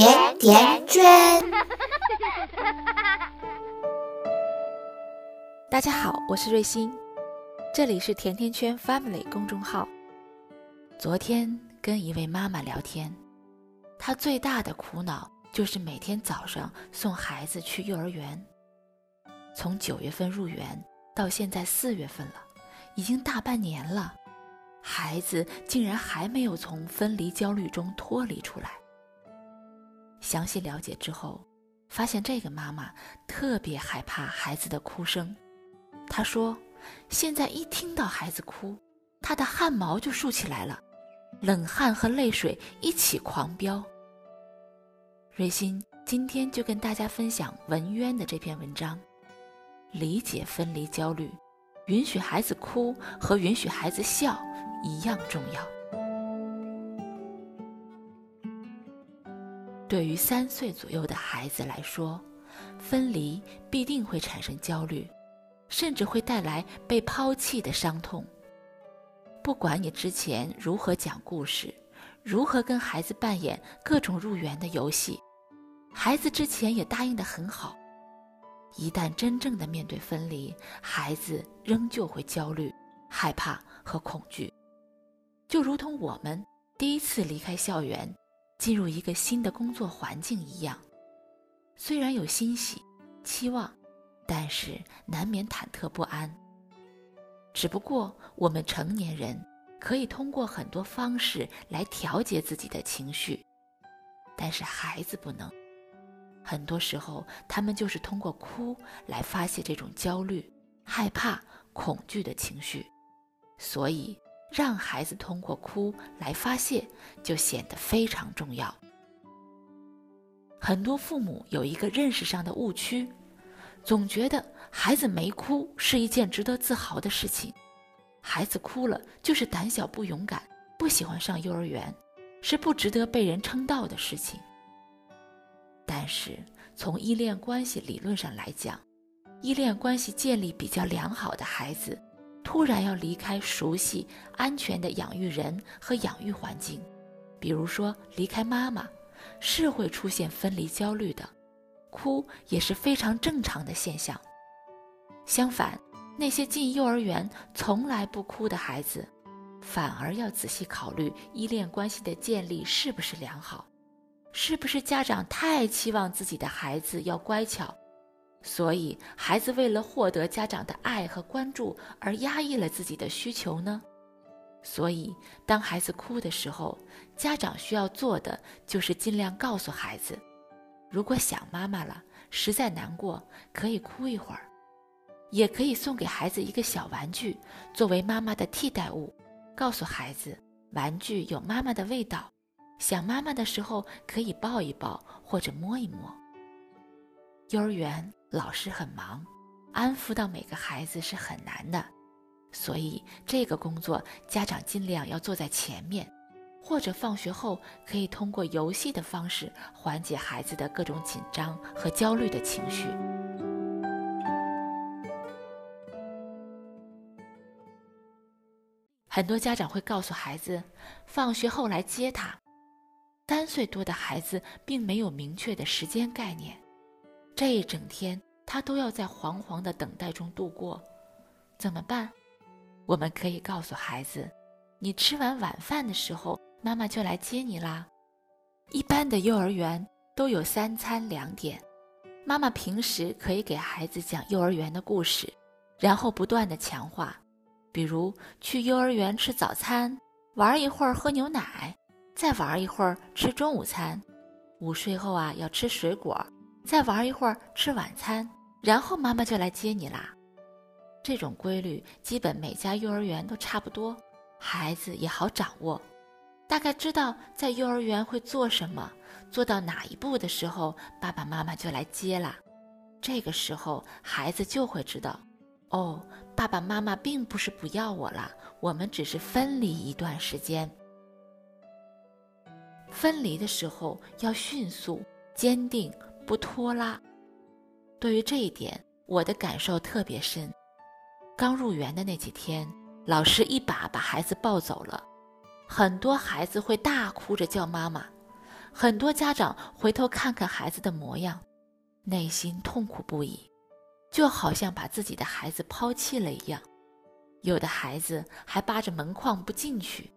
甜甜圈。大家好，我是瑞欣，这里是甜甜圈 Family 公众号。昨天跟一位妈妈聊天，她最大的苦恼就是每天早上送孩子去幼儿园。从九月份入园到现在四月份了，已经大半年了，孩子竟然还没有从分离焦虑中脱离出来。详细了解之后，发现这个妈妈特别害怕孩子的哭声。她说：“现在一听到孩子哭，她的汗毛就竖起来了，冷汗和泪水一起狂飙。”瑞欣今天就跟大家分享文渊的这篇文章：理解分离焦虑，允许孩子哭和允许孩子笑一样重要。对于三岁左右的孩子来说，分离必定会产生焦虑，甚至会带来被抛弃的伤痛。不管你之前如何讲故事，如何跟孩子扮演各种入园的游戏，孩子之前也答应的很好。一旦真正的面对分离，孩子仍旧会焦虑、害怕和恐惧，就如同我们第一次离开校园。进入一个新的工作环境一样，虽然有欣喜、期望，但是难免忐忑不安。只不过我们成年人可以通过很多方式来调节自己的情绪，但是孩子不能。很多时候，他们就是通过哭来发泄这种焦虑、害怕、恐惧的情绪，所以。让孩子通过哭来发泄，就显得非常重要。很多父母有一个认识上的误区，总觉得孩子没哭是一件值得自豪的事情，孩子哭了就是胆小不勇敢，不喜欢上幼儿园，是不值得被人称道的事情。但是从依恋关系理论上来讲，依恋关系建立比较良好的孩子。突然要离开熟悉、安全的养育人和养育环境，比如说离开妈妈，是会出现分离焦虑的，哭也是非常正常的现象。相反，那些进幼儿园从来不哭的孩子，反而要仔细考虑依恋关系的建立是不是良好，是不是家长太期望自己的孩子要乖巧。所以，孩子为了获得家长的爱和关注而压抑了自己的需求呢？所以，当孩子哭的时候，家长需要做的就是尽量告诉孩子，如果想妈妈了，实在难过，可以哭一会儿，也可以送给孩子一个小玩具作为妈妈的替代物，告诉孩子，玩具有妈妈的味道，想妈妈的时候可以抱一抱或者摸一摸。幼儿园。老师很忙，安抚到每个孩子是很难的，所以这个工作家长尽量要坐在前面，或者放学后可以通过游戏的方式缓解孩子的各种紧张和焦虑的情绪。很多家长会告诉孩子，放学后来接他。三岁多的孩子并没有明确的时间概念。这一整天，他都要在惶惶的等待中度过，怎么办？我们可以告诉孩子：“你吃完晚饭的时候，妈妈就来接你啦。”一般的幼儿园都有三餐两点，妈妈平时可以给孩子讲幼儿园的故事，然后不断的强化，比如去幼儿园吃早餐，玩一会儿喝牛奶，再玩一会儿吃中午餐，午睡后啊要吃水果。再玩一会儿，吃晚餐，然后妈妈就来接你啦。这种规律基本每家幼儿园都差不多，孩子也好掌握，大概知道在幼儿园会做什么，做到哪一步的时候，爸爸妈妈就来接啦。这个时候，孩子就会知道，哦，爸爸妈妈并不是不要我了，我们只是分离一段时间。分离的时候要迅速、坚定。不拖拉，对于这一点，我的感受特别深。刚入园的那几天，老师一把把孩子抱走了，很多孩子会大哭着叫妈妈。很多家长回头看看孩子的模样，内心痛苦不已，就好像把自己的孩子抛弃了一样。有的孩子还扒着门框不进去，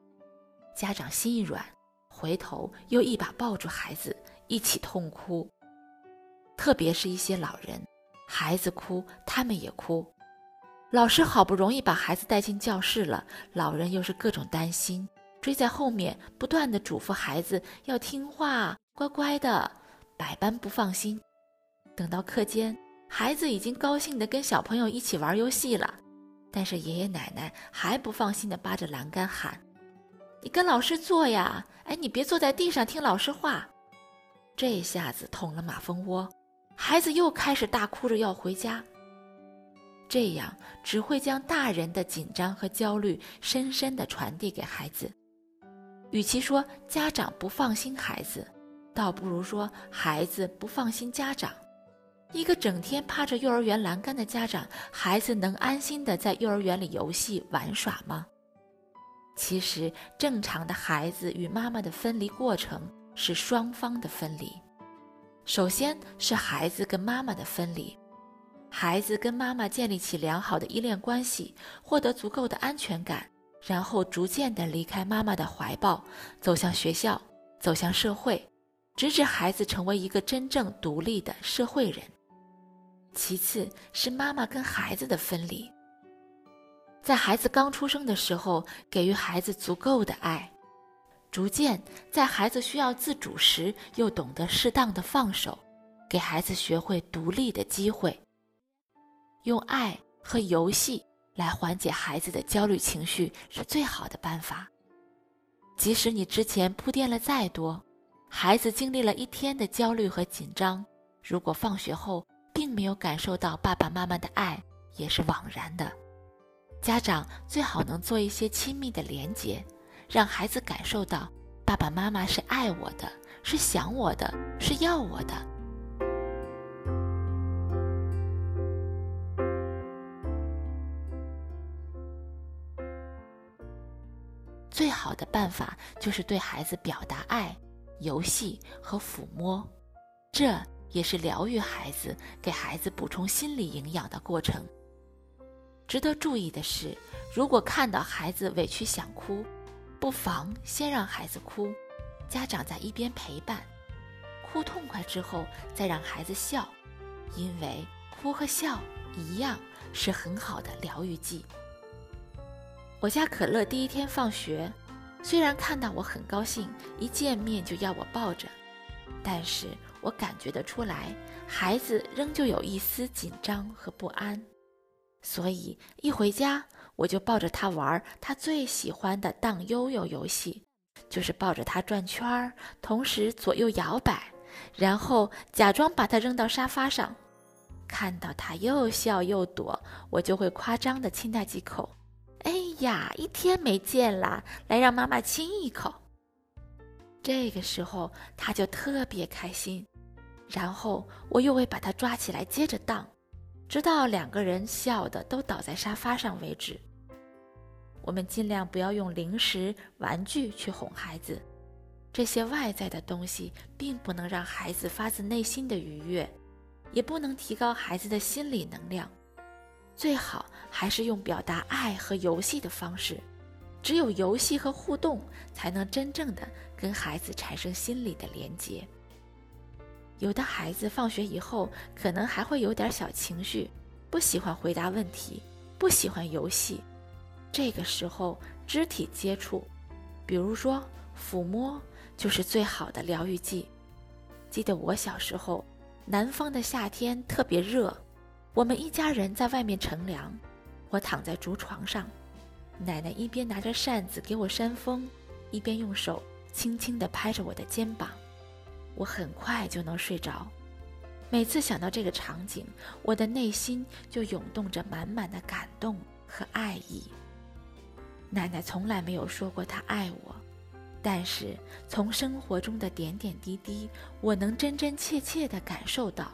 家长心一软，回头又一把抱住孩子，一起痛哭。特别是一些老人，孩子哭，他们也哭。老师好不容易把孩子带进教室了，老人又是各种担心，追在后面不断的嘱咐孩子要听话、乖乖的，百般不放心。等到课间，孩子已经高兴的跟小朋友一起玩游戏了。但是爷爷奶奶还不放心的扒着栏杆喊：“你跟老师坐呀！哎，你别坐在地上听老师话。”这下子捅了马蜂窝，孩子又开始大哭着要回家。这样只会将大人的紧张和焦虑深深的传递给孩子。与其说家长不放心孩子，倒不如说孩子不放心家长。一个整天趴着幼儿园栏杆的家长，孩子能安心的在幼儿园里游戏玩耍吗？其实，正常的孩子与妈妈的分离过程是双方的分离。首先是孩子跟妈妈的分离，孩子跟妈妈建立起良好的依恋关系，获得足够的安全感，然后逐渐的离开妈妈的怀抱，走向学校，走向社会，直至孩子成为一个真正独立的社会人。其次是妈妈跟孩子的分离，在孩子刚出生的时候，给予孩子足够的爱，逐渐在孩子需要自主时，又懂得适当的放手，给孩子学会独立的机会。用爱和游戏来缓解孩子的焦虑情绪是最好的办法。即使你之前铺垫了再多，孩子经历了一天的焦虑和紧张，如果放学后，并没有感受到爸爸妈妈的爱，也是枉然的。家长最好能做一些亲密的连接，让孩子感受到爸爸妈妈是爱我的，是想我的，是要我的。最好的办法就是对孩子表达爱，游戏和抚摸，这。也是疗愈孩子、给孩子补充心理营养的过程。值得注意的是，如果看到孩子委屈想哭，不妨先让孩子哭，家长在一边陪伴，哭痛快之后再让孩子笑，因为哭和笑一样是很好的疗愈剂。我家可乐第一天放学，虽然看到我很高兴，一见面就要我抱着，但是。我感觉得出来，孩子仍旧有一丝紧张和不安，所以一回家我就抱着他玩他最喜欢的荡悠悠游戏，就是抱着他转圈儿，同时左右摇摆，然后假装把他扔到沙发上，看到他又笑又躲，我就会夸张的亲他几口。哎呀，一天没见啦，来让妈妈亲一口。这个时候他就特别开心。然后我又会把他抓起来，接着荡，直到两个人笑的都倒在沙发上为止。我们尽量不要用零食、玩具去哄孩子，这些外在的东西并不能让孩子发自内心的愉悦，也不能提高孩子的心理能量。最好还是用表达爱和游戏的方式，只有游戏和互动，才能真正的跟孩子产生心理的连接。有的孩子放学以后可能还会有点小情绪，不喜欢回答问题，不喜欢游戏。这个时候，肢体接触，比如说抚摸，就是最好的疗愈剂。记得我小时候，南方的夏天特别热，我们一家人在外面乘凉，我躺在竹床上，奶奶一边拿着扇子给我扇风，一边用手轻轻地拍着我的肩膀。我很快就能睡着。每次想到这个场景，我的内心就涌动着满满的感动和爱意。奶奶从来没有说过她爱我，但是从生活中的点点滴滴，我能真真切切地感受到。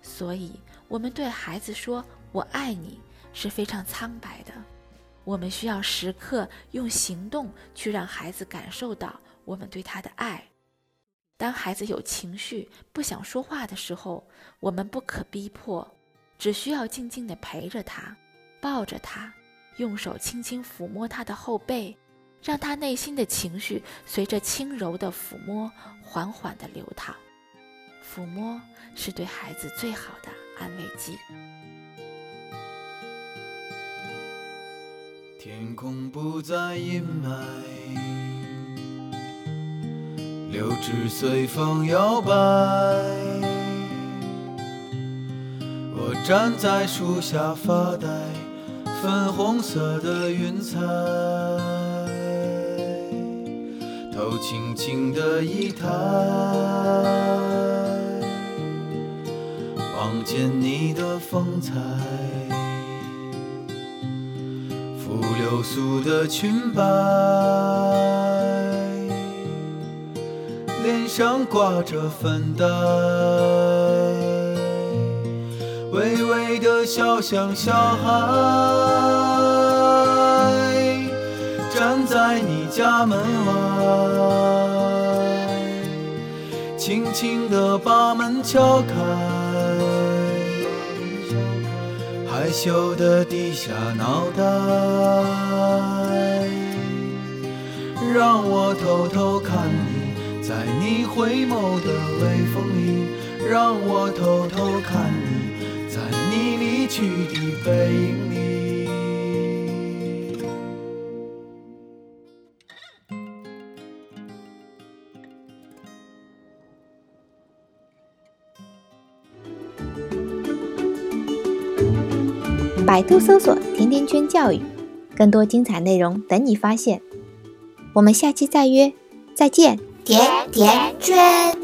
所以，我们对孩子说“我爱你”是非常苍白的。我们需要时刻用行动去让孩子感受到我们对他的爱。当孩子有情绪、不想说话的时候，我们不可逼迫，只需要静静地陪着他，抱着他，用手轻轻抚摸他的后背，让他内心的情绪随着轻柔的抚摸缓缓地流淌。抚摸是对孩子最好的安慰剂。天空不再阴霾。柳枝随风摇摆，我站在树下发呆，粉红色的云彩，头轻轻的一抬，望见你的风采，拂流苏的裙摆。上挂着粉黛，微微的笑像小孩，站在你家门外，轻轻地把门敲开，害羞的低下脑袋，让我偷偷看。在你回眸的微风里，让我偷偷看你，在你离去的背影里。百度搜索“甜甜圈教育”，更多精彩内容等你发现。我们下期再约，再见。甜甜圈。